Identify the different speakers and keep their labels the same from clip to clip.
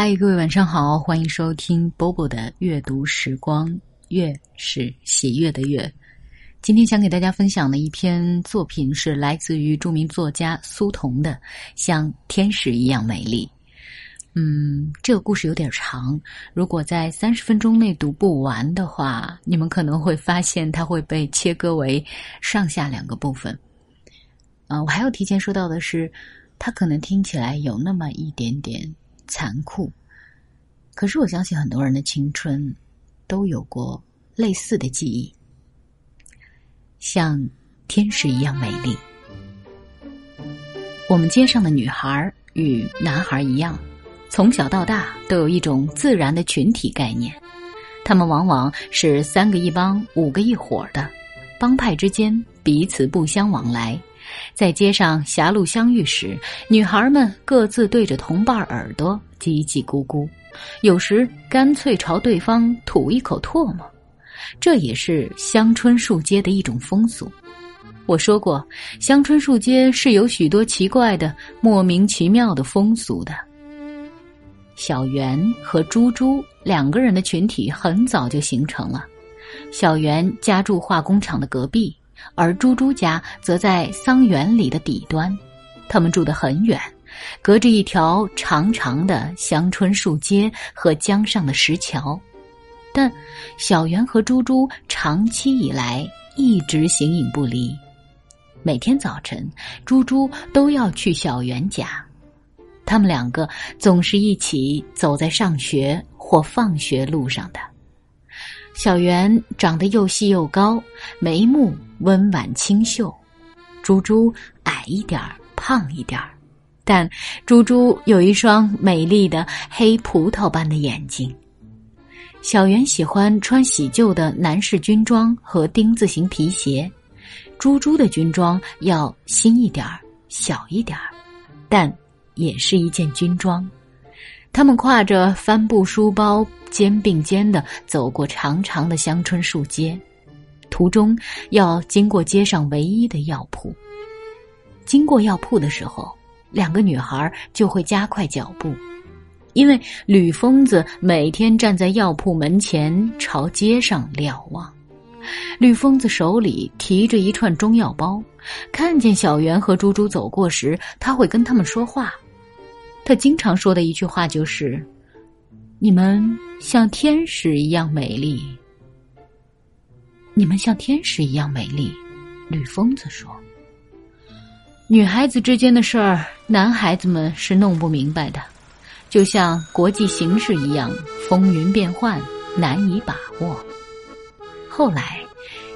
Speaker 1: 嗨，各位晚上好，欢迎收听波波的阅读时光。月是喜悦的月。今天想给大家分享的一篇作品是来自于著名作家苏童的《像天使一样美丽》。嗯，这个故事有点长，如果在三十分钟内读不完的话，你们可能会发现它会被切割为上下两个部分。嗯，我还要提前说到的是，它可能听起来有那么一点点残酷，可是我相信很多人的青春。都有过类似的记忆，像天使一样美丽。我们街上的女孩与男孩一样，从小到大都有一种自然的群体概念。他们往往是三个一帮、五个一伙的，帮派之间彼此不相往来。在街上狭路相遇时，女孩们各自对着同伴耳朵叽叽咕咕。有时干脆朝对方吐一口唾沫，这也是香椿树街的一种风俗。我说过，香椿树街是有许多奇怪的、莫名其妙的风俗的。小圆和猪猪两个人的群体很早就形成了。小圆家住化工厂的隔壁，而猪猪家则在桑园里的底端，他们住得很远。隔着一条长长的香椿树街和江上的石桥，但小圆和猪猪长期以来一直形影不离。每天早晨，猪猪都要去小圆家，他们两个总是一起走在上学或放学路上的。小圆长得又细又高，眉目温婉清秀；猪猪矮一点儿，胖一点儿。但猪猪有一双美丽的黑葡萄般的眼睛。小圆喜欢穿洗旧的男士军装和丁字形皮鞋，猪猪的军装要新一点儿、小一点儿，但也是一件军装。他们挎着帆布书包，肩并肩的走过长长的香椿树街，途中要经过街上唯一的药铺。经过药铺的时候。两个女孩就会加快脚步，因为吕疯子每天站在药铺门前朝街上瞭望。吕疯子手里提着一串中药包，看见小圆和猪猪走过时，他会跟他们说话。他经常说的一句话就是：“你们像天使一样美丽。”你们像天使一样美丽，吕疯子说。女孩子之间的事儿，男孩子们是弄不明白的，就像国际形势一样，风云变幻，难以把握。后来，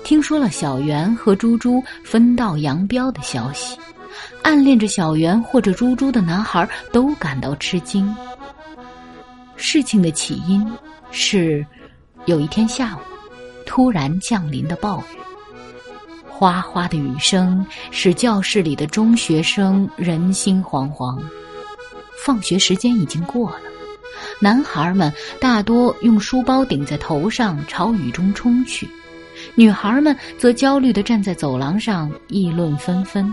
Speaker 1: 听说了小圆和猪猪分道扬镳的消息，暗恋着小圆或者猪猪的男孩都感到吃惊。事情的起因是，有一天下午，突然降临的暴雨。哗哗的雨声使教室里的中学生人心惶惶。放学时间已经过了，男孩们大多用书包顶在头上朝雨中冲去，女孩们则焦虑地站在走廊上议论纷纷，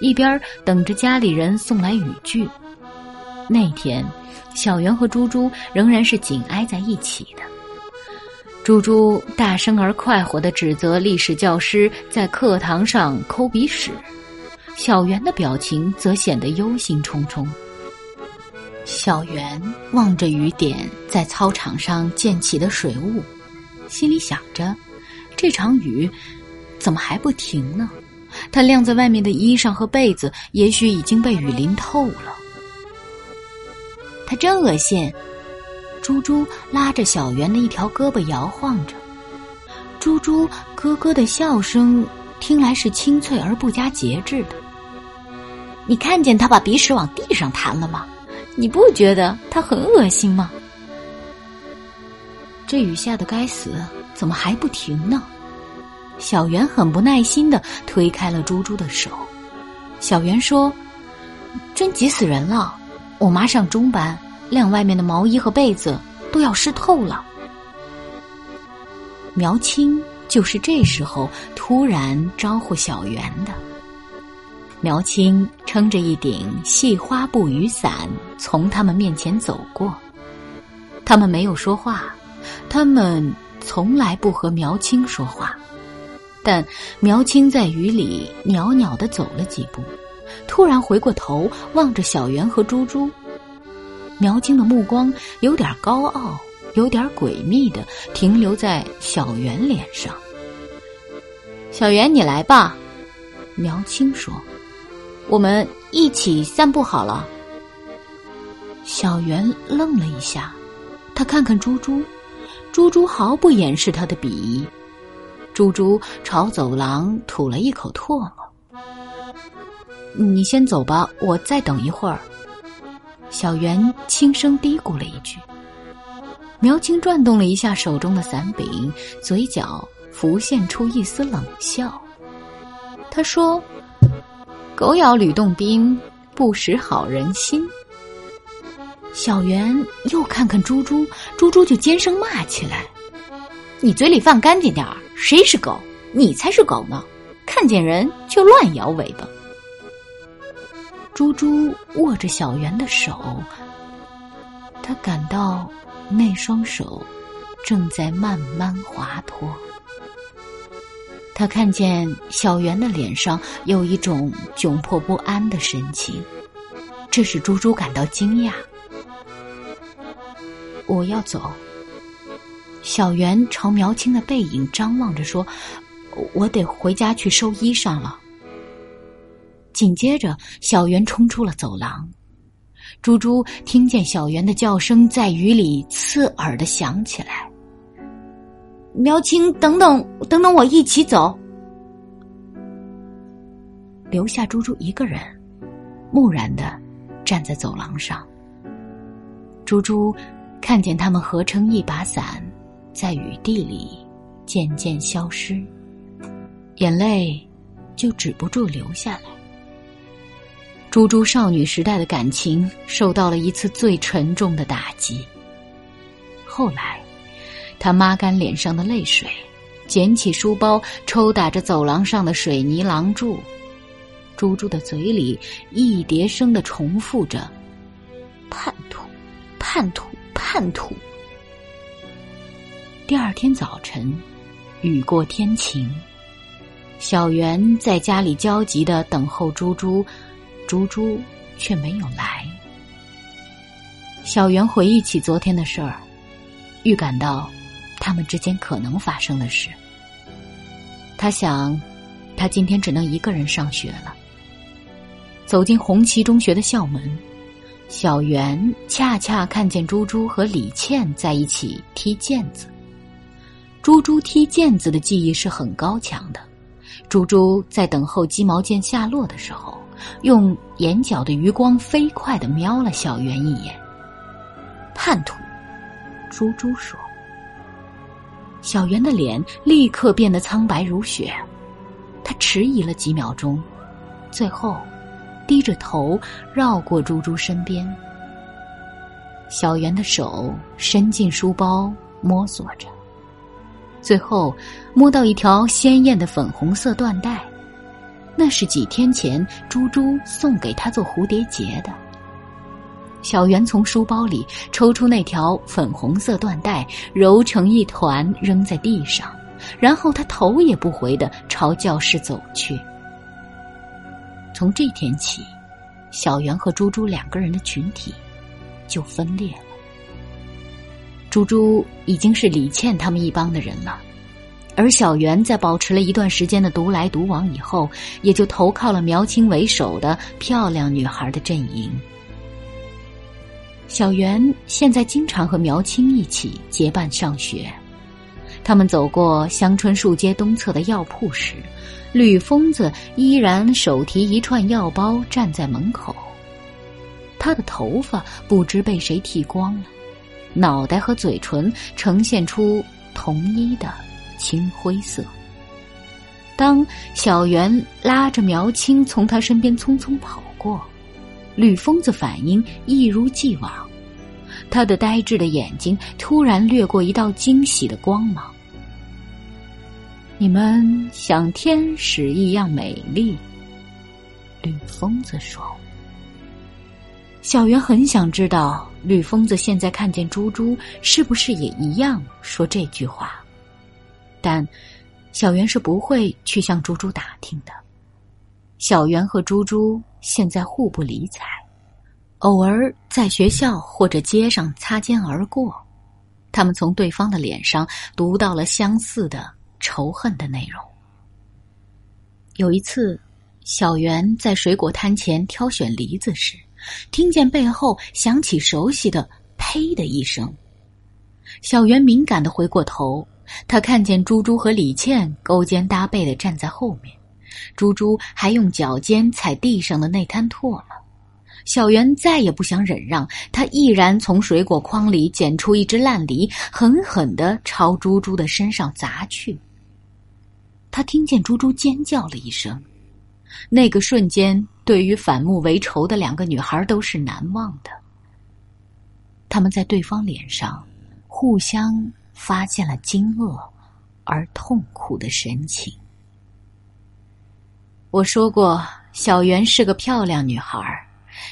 Speaker 1: 一边等着家里人送来雨具。那天，小圆和猪猪仍然是紧挨在一起的。猪猪大声而快活的指责历史教师在课堂上抠鼻屎，小圆的表情则显得忧心忡忡。小圆望着雨点在操场上溅起的水雾，心里想着：这场雨怎么还不停呢？他晾在外面的衣裳和被子也许已经被雨淋透了。他真恶心。猪猪拉着小圆的一条胳膊摇晃着，猪猪咯咯的笑声听来是清脆而不加节制的。你看见他把鼻屎往地上弹了吗？你不觉得他很恶心吗？这雨下的该死，怎么还不停呢？小圆很不耐心的推开了猪猪的手。小圆说：“真急死人了，我妈上中班。”晾外面的毛衣和被子都要湿透了。苗青就是这时候突然招呼小圆的。苗青撑着一顶细花布雨伞从他们面前走过，他们没有说话，他们从来不和苗青说话。但苗青在雨里袅袅的走了几步，突然回过头望着小圆和猪猪。苗青的目光有点高傲，有点诡秘的停留在小圆脸上。小圆，你来吧，苗青说：“我们一起散步好了。”小圆愣了一下，他看看猪猪，猪猪毫不掩饰他的鄙夷。猪猪朝走廊吐了一口唾沫。你先走吧，我再等一会儿。小圆轻声嘀咕了一句。苗青转动了一下手中的伞柄，嘴角浮现出一丝冷笑。他说：“狗咬吕洞宾，不识好人心。”小圆又看看猪猪，猪猪就尖声骂起来：“你嘴里放干净点儿！谁是狗？你才是狗呢！看见人就乱摇尾巴。”猪猪握着小圆的手，他感到那双手正在慢慢滑脱。他看见小圆的脸上有一种窘迫不安的神情，这使猪猪感到惊讶。我要走。小圆朝苗青的背影张望着说：“我得回家去收衣裳了。”紧接着，小圆冲出了走廊。猪猪听见小圆的叫声在雨里刺耳的响起来。苗青，等等，等等，我一起走。留下猪猪一个人，木然的站在走廊上。猪猪看见他们合成一把伞，在雨地里渐渐消失，眼泪就止不住流下来。猪猪少女时代的感情受到了一次最沉重的打击。后来，她抹干脸上的泪水，捡起书包，抽打着走廊上的水泥廊柱。猪猪的嘴里一叠声的重复着：“叛徒，叛徒，叛徒。”第二天早晨，雨过天晴，小圆在家里焦急的等候猪猪。猪猪却没有来。小圆回忆起昨天的事儿，预感到他们之间可能发生的事。他想，他今天只能一个人上学了。走进红旗中学的校门，小圆恰恰看见猪猪和李倩在一起踢毽子。猪猪踢毽子的技艺是很高强的。猪猪在等候鸡毛毽下落的时候。用眼角的余光飞快的瞄了小圆一眼。叛徒，猪猪说。小圆的脸立刻变得苍白如雪，他迟疑了几秒钟，最后低着头绕过猪猪身边。小圆的手伸进书包摸索着，最后摸到一条鲜艳的粉红色缎带。那是几天前猪猪送给他做蝴蝶结的。小圆从书包里抽出那条粉红色缎带，揉成一团扔在地上，然后他头也不回的朝教室走去。从这天起，小圆和猪猪两个人的群体就分裂了。猪猪已经是李倩他们一帮的人了。而小圆在保持了一段时间的独来独往以后，也就投靠了苗青为首的漂亮女孩的阵营。小圆现在经常和苗青一起结伴上学。他们走过香椿树街东侧的药铺时，吕疯子依然手提一串药包站在门口。他的头发不知被谁剃光了，脑袋和嘴唇呈现出同一的。青灰色。当小圆拉着苗青从他身边匆匆跑过，吕疯子反应一如既往，他的呆滞的眼睛突然掠过一道惊喜的光芒。你们像天使一样美丽，吕疯子说。小圆很想知道吕疯子现在看见猪猪是不是也一样说这句话，但小圆是不会去向猪猪打听的。小圆和猪猪现在互不理睬，偶尔在学校或者街上擦肩而过，他们从对方的脸上读到了相似的仇恨的内容。有一次，小圆在水果摊前挑选梨子时，听见背后响起熟悉的“呸”的一声。小圆敏感的回过头，他看见猪猪和李倩勾肩搭背的站在后面。猪猪还用脚尖踩地上的那滩唾沫，小圆再也不想忍让，他毅然从水果筐里捡出一只烂梨，狠狠地朝猪猪的身上砸去。他听见猪猪尖叫了一声，那个瞬间对于反目为仇的两个女孩都是难忘的。他们在对方脸上互相发现了惊愕而痛苦的神情。我说过，小袁是个漂亮女孩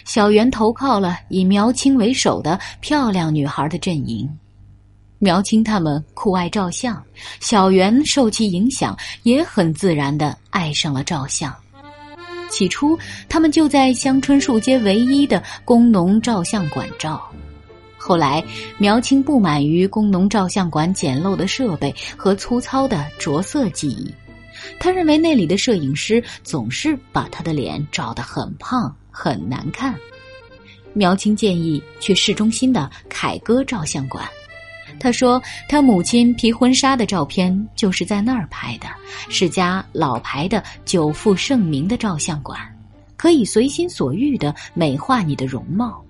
Speaker 1: 小袁投靠了以苗青为首的漂亮女孩的阵营。苗青他们酷爱照相，小袁受其影响，也很自然的爱上了照相。起初，他们就在香椿树街唯一的工农照相馆照。后来，苗青不满于工农照相馆简陋的设备和粗糙的着色技艺。他认为那里的摄影师总是把他的脸照得很胖很难看。苗青建议去市中心的凯歌照相馆。他说他母亲披婚纱的照片就是在那儿拍的，是家老牌的久负盛名的照相馆，可以随心所欲的美化你的容貌。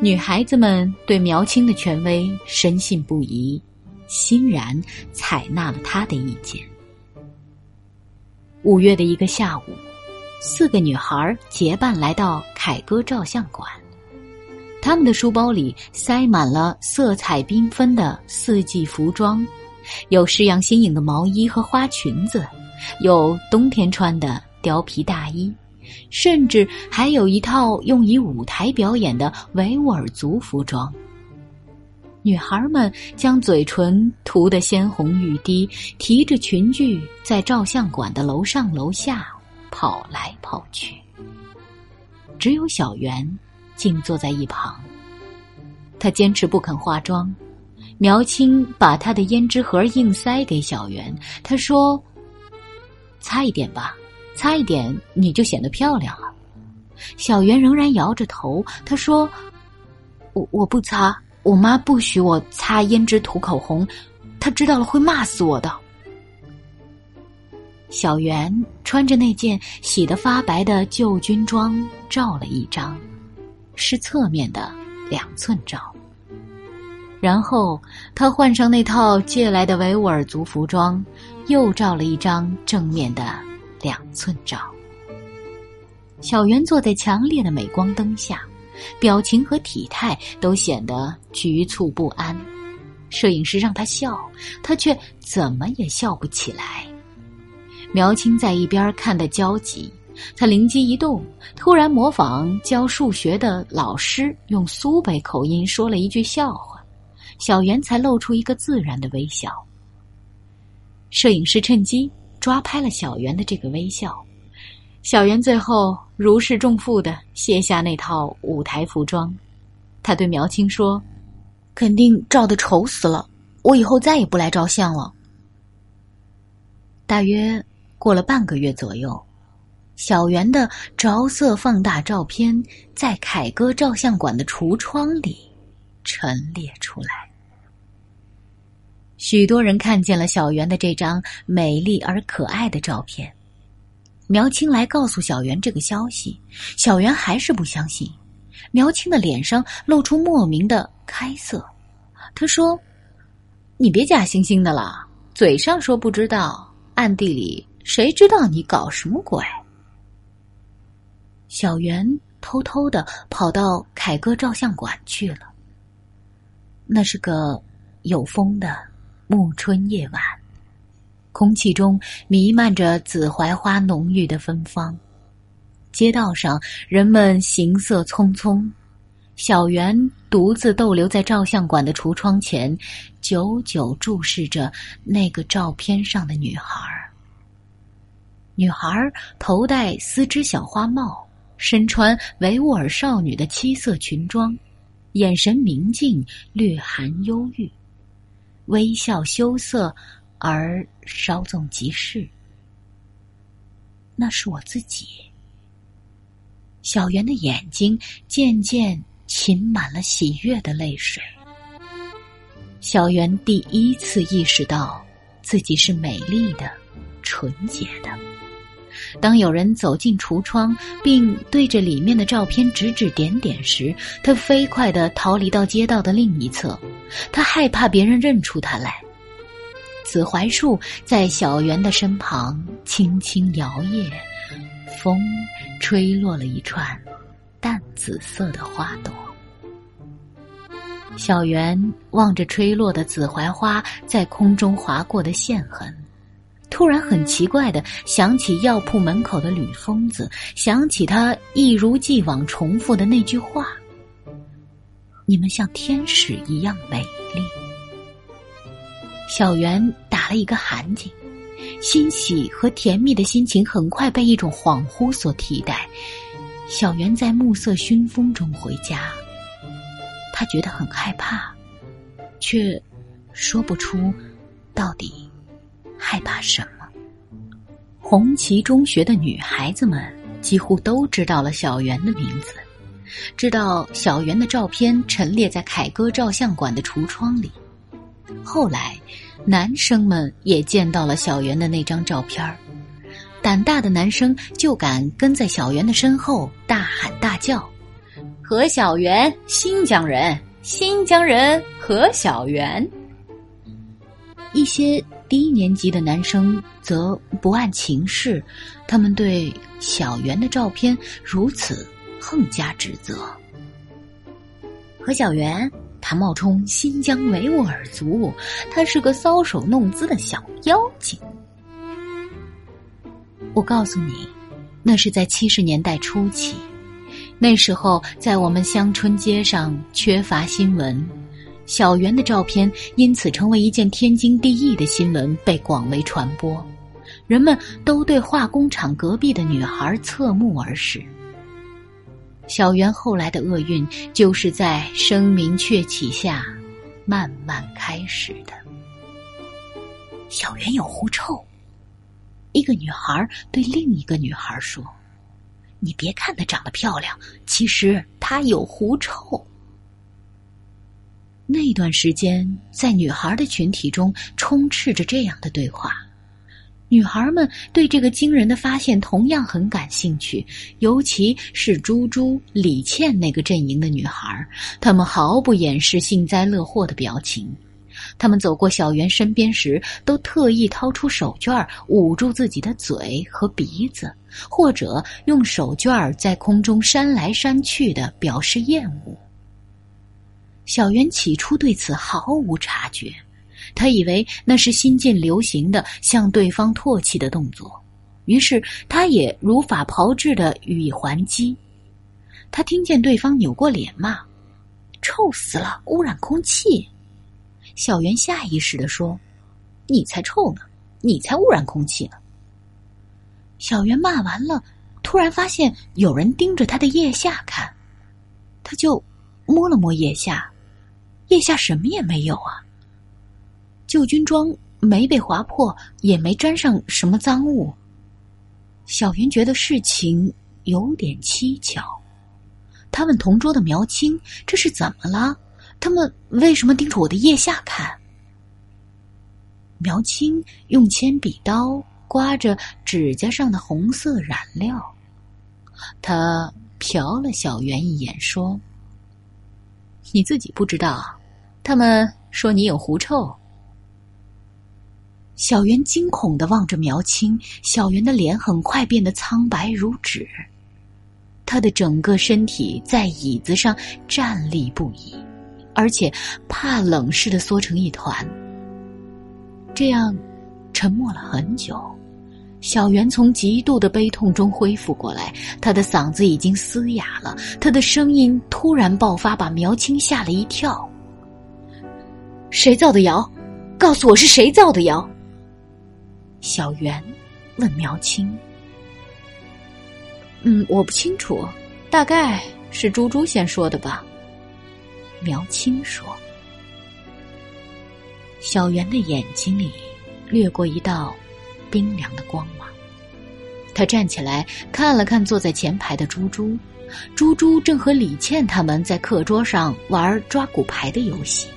Speaker 1: 女孩子们对苗青的权威深信不疑，欣然采纳了他的意见。五月的一个下午，四个女孩结伴来到凯歌照相馆。他们的书包里塞满了色彩缤纷的四季服装，有式样新颖的毛衣和花裙子，有冬天穿的貂皮大衣，甚至还有一套用以舞台表演的维吾尔族服装。女孩们将嘴唇涂得鲜红欲滴，提着裙具在照相馆的楼上楼下跑来跑去。只有小圆静坐在一旁，她坚持不肯化妆。苗青把她的胭脂盒硬塞给小圆，她说：“擦一点吧，擦一点你就显得漂亮了。”小圆仍然摇着头，他说：“我我不擦。”我妈不许我擦胭脂涂口红，她知道了会骂死我的。小圆穿着那件洗得发白的旧军装照了一张，是侧面的两寸照。然后她换上那套借来的维吾尔族服装，又照了一张正面的两寸照。小圆坐在强烈的镁光灯下。表情和体态都显得局促不安，摄影师让他笑，他却怎么也笑不起来。苗青在一边看得焦急，他灵机一动，突然模仿教数学的老师用苏北口音说了一句笑话，小圆才露出一个自然的微笑。摄影师趁机抓拍了小圆的这个微笑。小圆最后如释重负的卸下那套舞台服装，他对苗青说：“肯定照的丑死了，我以后再也不来照相了。”大约过了半个月左右，小圆的着色放大照片在凯歌照相馆的橱窗里陈列出来，许多人看见了小圆的这张美丽而可爱的照片。苗青来告诉小圆这个消息，小圆还是不相信。苗青的脸上露出莫名的开色，他说：“你别假惺惺的了，嘴上说不知道，暗地里谁知道你搞什么鬼？”小圆偷偷的跑到凯歌照相馆去了。那是个有风的暮春夜晚。空气中弥漫着紫槐花浓郁的芬芳，街道上人们行色匆匆，小袁独自逗留在照相馆的橱窗前，久久注视着那个照片上的女孩。女孩头戴丝织小花帽，身穿维吾尔少女的七色裙装，眼神明净，略含忧郁，微笑羞涩而稍纵即逝。那是我自己。小圆的眼睛渐渐噙满了喜悦的泪水。小圆第一次意识到自己是美丽的、纯洁的。当有人走进橱窗，并对着里面的照片指指点点时，他飞快地逃离到街道的另一侧。他害怕别人认出他来。紫槐树在小圆的身旁轻轻摇曳，风吹落了一串淡紫色的花朵。小圆望着吹落的紫槐花在空中划过的线痕，突然很奇怪的想起药铺门口的吕疯子，想起他一如既往重复的那句话：“你们像天使一样美丽。”小圆打了一个寒噤，欣喜和甜蜜的心情很快被一种恍惚所替代。小圆在暮色熏风中回家，他觉得很害怕，却说不出到底害怕什么。红旗中学的女孩子们几乎都知道了小袁的名字，知道小袁的照片陈列在凯歌照相馆的橱窗里。后来，男生们也见到了小袁的那张照片儿，胆大的男生就敢跟在小袁的身后大喊大叫：“何小袁，新疆人，新疆人，何小袁。”一些低年级的男生则不谙情势，他们对小圆的照片如此横加指责：“何小圆。”他冒充新疆维吾尔族，他是个搔首弄姿的小妖精。我告诉你，那是在七十年代初期，那时候在我们乡村街上缺乏新闻，小圆的照片因此成为一件天经地义的新闻，被广为传播。人们都对化工厂隔壁的女孩侧目而视。小圆后来的厄运，就是在声名鹊起下慢慢开始的。小圆有狐臭，一个女孩对另一个女孩说：“你别看她长得漂亮，其实她有狐臭。”那段时间，在女孩的群体中充斥着这样的对话。女孩们对这个惊人的发现同样很感兴趣，尤其是朱朱、李倩那个阵营的女孩，她们毫不掩饰幸灾乐祸的表情。他们走过小圆身边时，都特意掏出手绢捂住自己的嘴和鼻子，或者用手绢在空中扇来扇去的表示厌恶。小圆起初对此毫无察觉。他以为那是新近流行的向对方唾弃的动作，于是他也如法炮制的予以还击。他听见对方扭过脸骂：“臭死了，污染空气！”小圆下意识的说：“你才臭呢，你才污染空气呢。”小圆骂完了，突然发现有人盯着他的腋下看，他就摸了摸腋下，腋下什么也没有啊。旧军装没被划破，也没沾上什么脏物。小云觉得事情有点蹊跷，他问同桌的苗青：“这是怎么了？他们为什么盯着我的腋下看？”苗青用铅笔刀刮着指甲上的红色染料，他瞟了小圆一眼，说：“你自己不知道，他们说你有狐臭。”小圆惊恐的望着苗青，小圆的脸很快变得苍白如纸，他的整个身体在椅子上站立不已，而且怕冷似的缩成一团。这样，沉默了很久，小圆从极度的悲痛中恢复过来，他的嗓子已经嘶哑了，他的声音突然爆发，把苗青吓了一跳。谁造的谣？告诉我是谁造的谣？小圆问苗青。嗯，我不清楚，大概是猪猪先说的吧。苗青说。小圆的眼睛里掠过一道。冰凉的光芒。他站起来看了看坐在前排的猪猪，猪猪正和李倩他们在课桌上玩抓骨牌的游戏。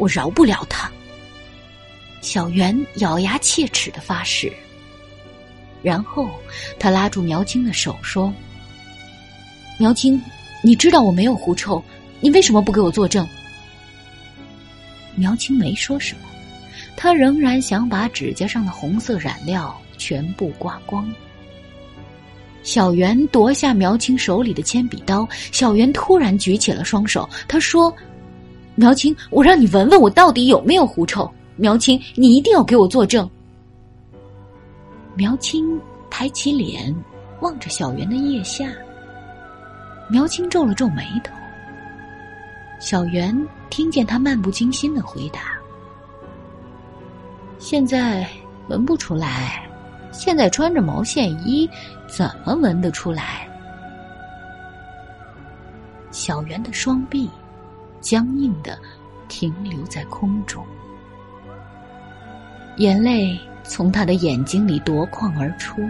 Speaker 1: 我饶不了他。小圆咬牙切齿的发誓。然后他拉住苗青的手说：“苗青，你知道我没有狐臭，你为什么不给我作证？”苗青没说什么。他仍然想把指甲上的红色染料全部刮光。小圆夺下苗青手里的铅笔刀，小圆突然举起了双手，他说：“苗青，我让你闻闻我到底有没有狐臭。苗青，你一定要给我作证。”苗青抬起脸，望着小圆的腋下。苗青皱了皱眉头。小圆听见他漫不经心的回答。现在闻不出来，现在穿着毛线衣，怎么闻得出来？小圆的双臂僵硬的停留在空中，眼泪从他的眼睛里夺眶而出。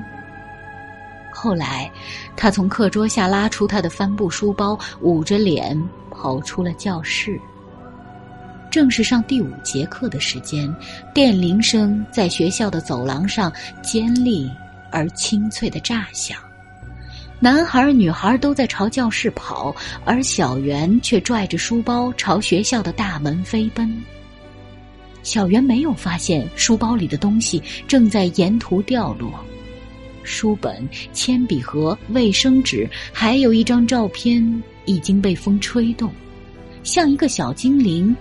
Speaker 1: 后来，他从课桌下拉出他的帆布书包，捂着脸跑出了教室。正是上第五节课的时间，电铃声在学校的走廊上尖利而清脆的炸响。男孩女孩都在朝教室跑，而小圆却拽着书包朝学校的大门飞奔。小圆没有发现书包里的东西正在沿途掉落，书本、铅笔盒、卫生纸，还有一张照片已经被风吹动，像一个小精灵。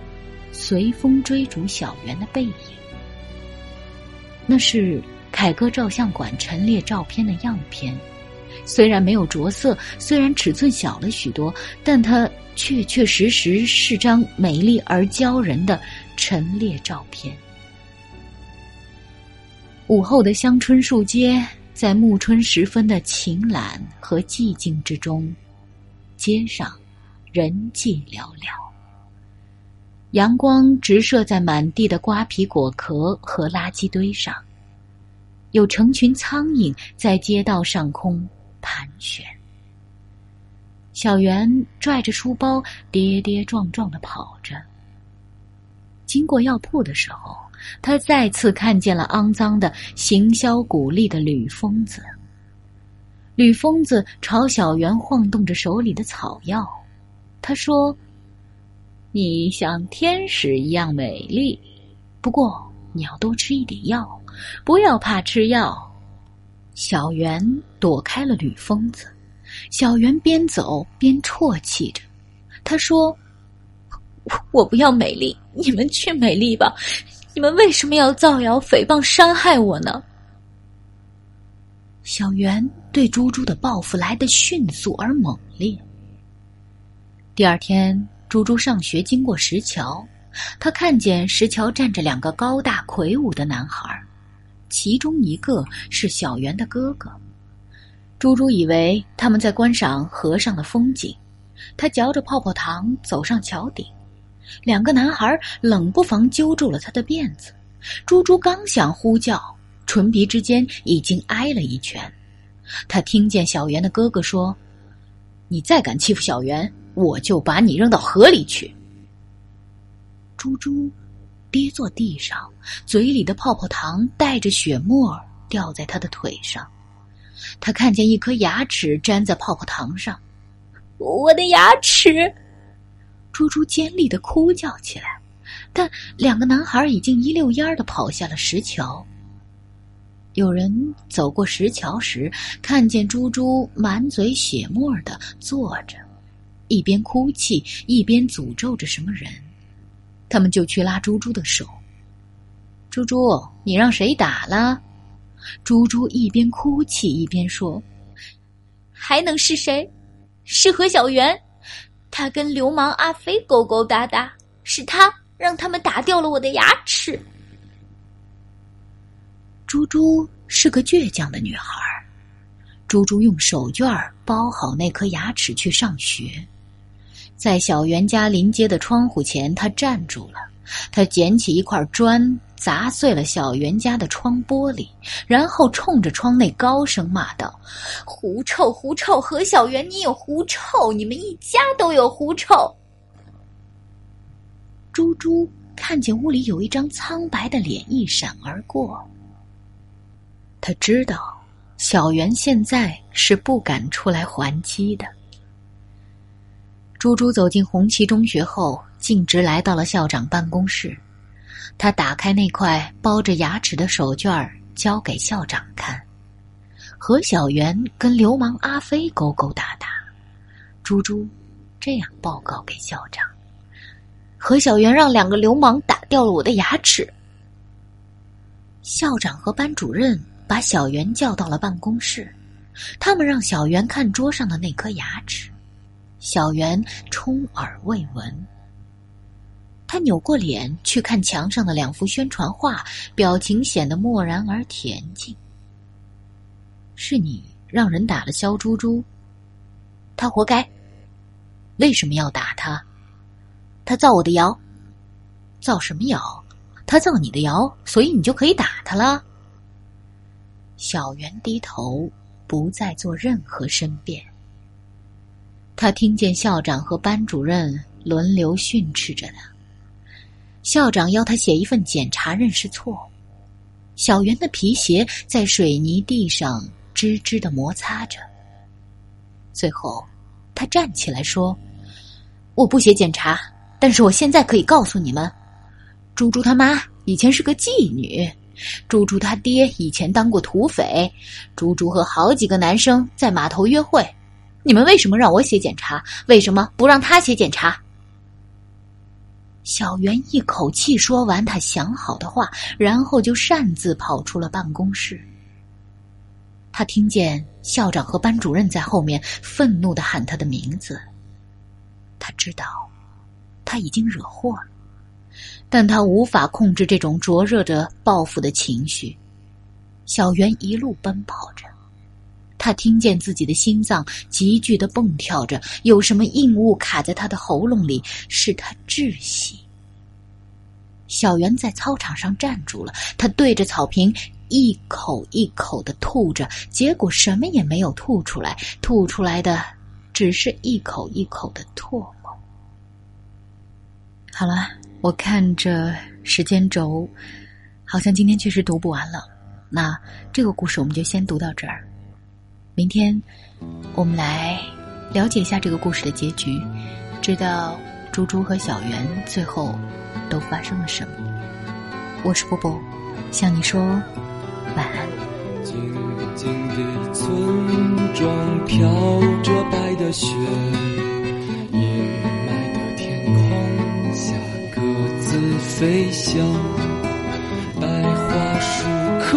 Speaker 1: 随风追逐小圆的背影，那是凯歌照相馆陈列照片的样片。虽然没有着色，虽然尺寸小了许多，但它确确实实是张美丽而骄人的陈列照片。午后的香椿树街，在暮春时分的晴朗和寂静之中，街上人迹寥寥。阳光直射在满地的瓜皮、果壳和垃圾堆上，有成群苍蝇在街道上空盘旋。小圆拽着书包，跌跌撞撞的跑着。经过药铺的时候，他再次看见了肮脏的行销鼓励的吕疯子。吕疯子朝小圆晃动着手里的草药，他说。你像天使一样美丽，不过你要多吃一点药，不要怕吃药。小圆躲开了吕疯子，小圆边走边啜泣着。他说：“我不要美丽，你们去美丽吧。你们为什么要造谣诽谤伤害我呢？”小圆对猪猪的报复来得迅速而猛烈。第二天。猪猪上学经过石桥，他看见石桥站着两个高大魁梧的男孩，其中一个是小圆的哥哥。猪猪以为他们在观赏河上的风景，他嚼着泡泡糖走上桥顶，两个男孩冷不防揪住了他的辫子。猪猪刚想呼叫，唇鼻之间已经挨了一拳。他听见小圆的哥哥说：“你再敢欺负小圆！”我就把你扔到河里去。猪猪跌坐地上，嘴里的泡泡糖带着血沫掉在他的腿上。他看见一颗牙齿粘在泡泡糖上，我的牙齿！猪猪尖利的哭叫起来。但两个男孩已经一溜烟的跑下了石桥。有人走过石桥时，看见猪猪满嘴血沫的坐着。一边哭泣一边诅咒着什么人，他们就去拉猪猪的手。猪猪，你让谁打了？猪猪一边哭泣一边说：“
Speaker 2: 还能是谁？是何小媛。他跟流氓阿飞勾勾搭搭，是他让他们打掉了我的牙齿。”
Speaker 1: 猪猪是个倔强的女孩猪猪用手绢包好那颗牙齿去上学，在小袁家临街的窗户前，他站住了。他捡起一块砖，砸碎了小袁家的窗玻璃，然后冲着窗内高声骂道：“
Speaker 2: 狐臭，狐臭！何小袁，你有狐臭！你们一家都有狐臭！”
Speaker 1: 猪猪看见屋里有一张苍白的脸一闪而过。他知道，小袁现在是不敢出来还击的。猪猪走进红旗中学后，径直来到了校长办公室。他打开那块包着牙齿的手绢交给校长看。何小媛跟流氓阿飞勾勾搭搭，猪猪这样报告给校长：
Speaker 2: 何小媛让两个流氓打掉了我的牙齿。
Speaker 1: 校长和班主任。把小袁叫到了办公室，他们让小袁看桌上的那颗牙齿。小袁充耳未闻，他扭过脸去看墙上的两幅宣传画，表情显得漠然而恬静。是你让人打了肖猪猪，他活该。为什么要打他？他造我的谣。造什么谣？他造你的谣，所以你就可以打他了。小袁低头，不再做任何申辩。他听见校长和班主任轮流训斥着他。校长要他写一份检查认识错误。小圆的皮鞋在水泥地上吱吱的摩擦着。最后，他站起来说：“我不写检查，但是我现在可以告诉你们，猪猪他妈以前是个妓女。”猪猪他爹以前当过土匪，猪猪和好几个男生在码头约会。你们为什么让我写检查？为什么不让他写检查？小袁一口气说完他想好的话，然后就擅自跑出了办公室。他听见校长和班主任在后面愤怒的喊他的名字。他知道，他已经惹祸了。但他无法控制这种灼热着报复的情绪。小袁一路奔跑着，他听见自己的心脏急剧的蹦跳着，有什么硬物卡在他的喉咙里，使他窒息。小袁在操场上站住了，他对着草坪一口一口的吐着，结果什么也没有吐出来，吐出来的只是一口一口的唾沫。好了。我看着时间轴，好像今天确实读不完了。那这个故事我们就先读到这儿。明天我们来了解一下这个故事的结局，知道猪猪和小圆最后都发生了什么。我是波波，向你说晚安。静静的村庄飘着白的雪。阴霾的天空下鸽子飞翔，白桦树刻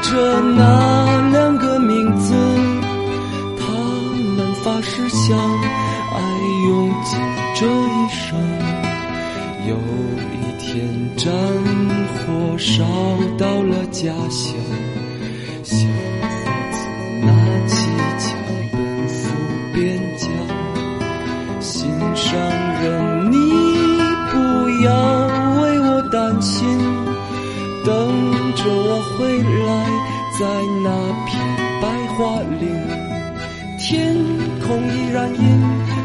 Speaker 1: 着那用尽这一生。有一天，战火烧到了家乡，小伙子拿起枪奔赴边疆，心上人，你不要为我。担心，等着我回来，在那片白桦林，天空依然阴